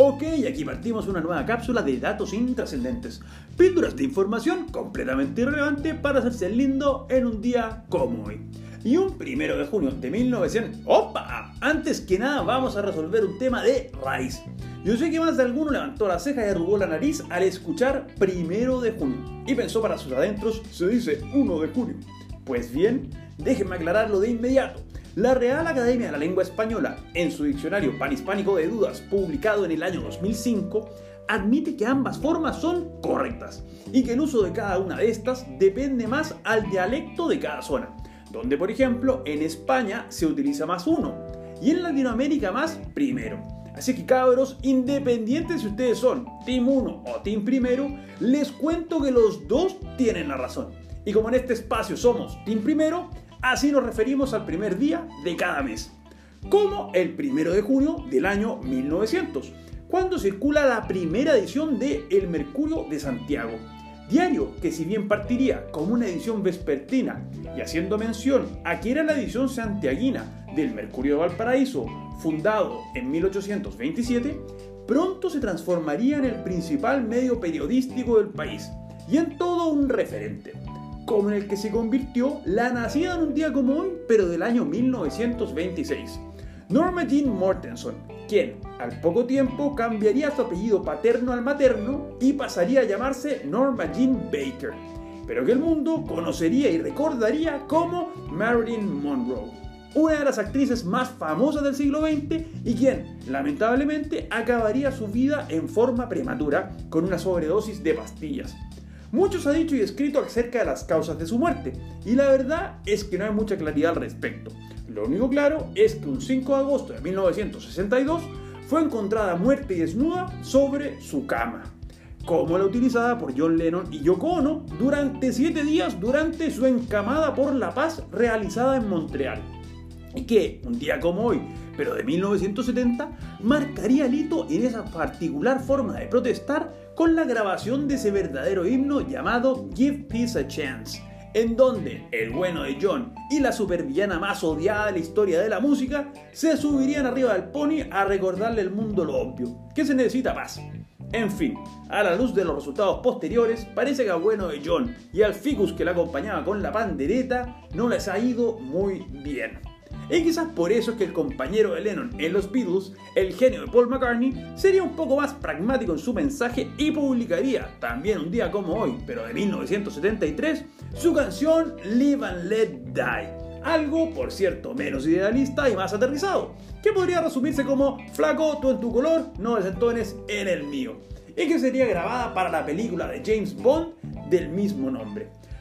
Ok, aquí partimos una nueva cápsula de datos intrascendentes. Píldoras de información completamente irrelevante para hacerse lindo en un día como hoy. Y un primero de junio de 1900. ¡Opa! Antes que nada, vamos a resolver un tema de raíz. Yo sé que más de alguno levantó la ceja y arrugó la nariz al escuchar primero de junio. Y pensó para sus adentros, se dice 1 de junio. Pues bien, déjenme aclararlo de inmediato. La Real Academia de la Lengua Española, en su diccionario panhispánico de dudas, publicado en el año 2005, admite que ambas formas son correctas y que el uso de cada una de estas depende más al dialecto de cada zona, donde por ejemplo en España se utiliza más uno y en Latinoamérica más primero. Así que cabros, independientes si ustedes son Team 1 o Team Primero, les cuento que los dos tienen la razón. Y como en este espacio somos Team Primero, Así nos referimos al primer día de cada mes, como el primero de junio del año 1900, cuando circula la primera edición de El Mercurio de Santiago, diario que si bien partiría como una edición vespertina y haciendo mención a que era la edición santiaguina del Mercurio de Valparaíso, fundado en 1827, pronto se transformaría en el principal medio periodístico del país y en todo un referente como en el que se convirtió la nacida en un día como hoy, pero del año 1926. Norma Jean Mortenson, quien al poco tiempo cambiaría su apellido paterno al materno y pasaría a llamarse Norma Jean Baker, pero que el mundo conocería y recordaría como Marilyn Monroe, una de las actrices más famosas del siglo XX y quien, lamentablemente, acabaría su vida en forma prematura con una sobredosis de pastillas. Mucho se ha dicho y escrito acerca de las causas de su muerte, y la verdad es que no hay mucha claridad al respecto. Lo único claro es que un 5 de agosto de 1962 fue encontrada muerta y desnuda sobre su cama, como la utilizada por John Lennon y Yoko Ono durante 7 días durante su encamada por la paz realizada en Montreal. Que, un día como hoy, pero de 1970, marcaría el hito en esa particular forma de protestar con la grabación de ese verdadero himno llamado Give Peace a Chance, en donde el bueno de John y la supervillana más odiada de la historia de la música se subirían arriba del pony a recordarle al mundo lo obvio, que se necesita paz. En fin, a la luz de los resultados posteriores, parece que al bueno de John y al ficus que la acompañaba con la pandereta no les ha ido muy bien. Y quizás por eso es que el compañero de Lennon en los Beatles, el genio de Paul McCartney, sería un poco más pragmático en su mensaje y publicaría, también un día como hoy, pero de 1973, su canción Live and Let Die. Algo, por cierto, menos idealista y más aterrizado, que podría resumirse como Flaco, tú en tu color, no desentones en el mío, y que sería grabada para la película de James Bond del mismo nombre.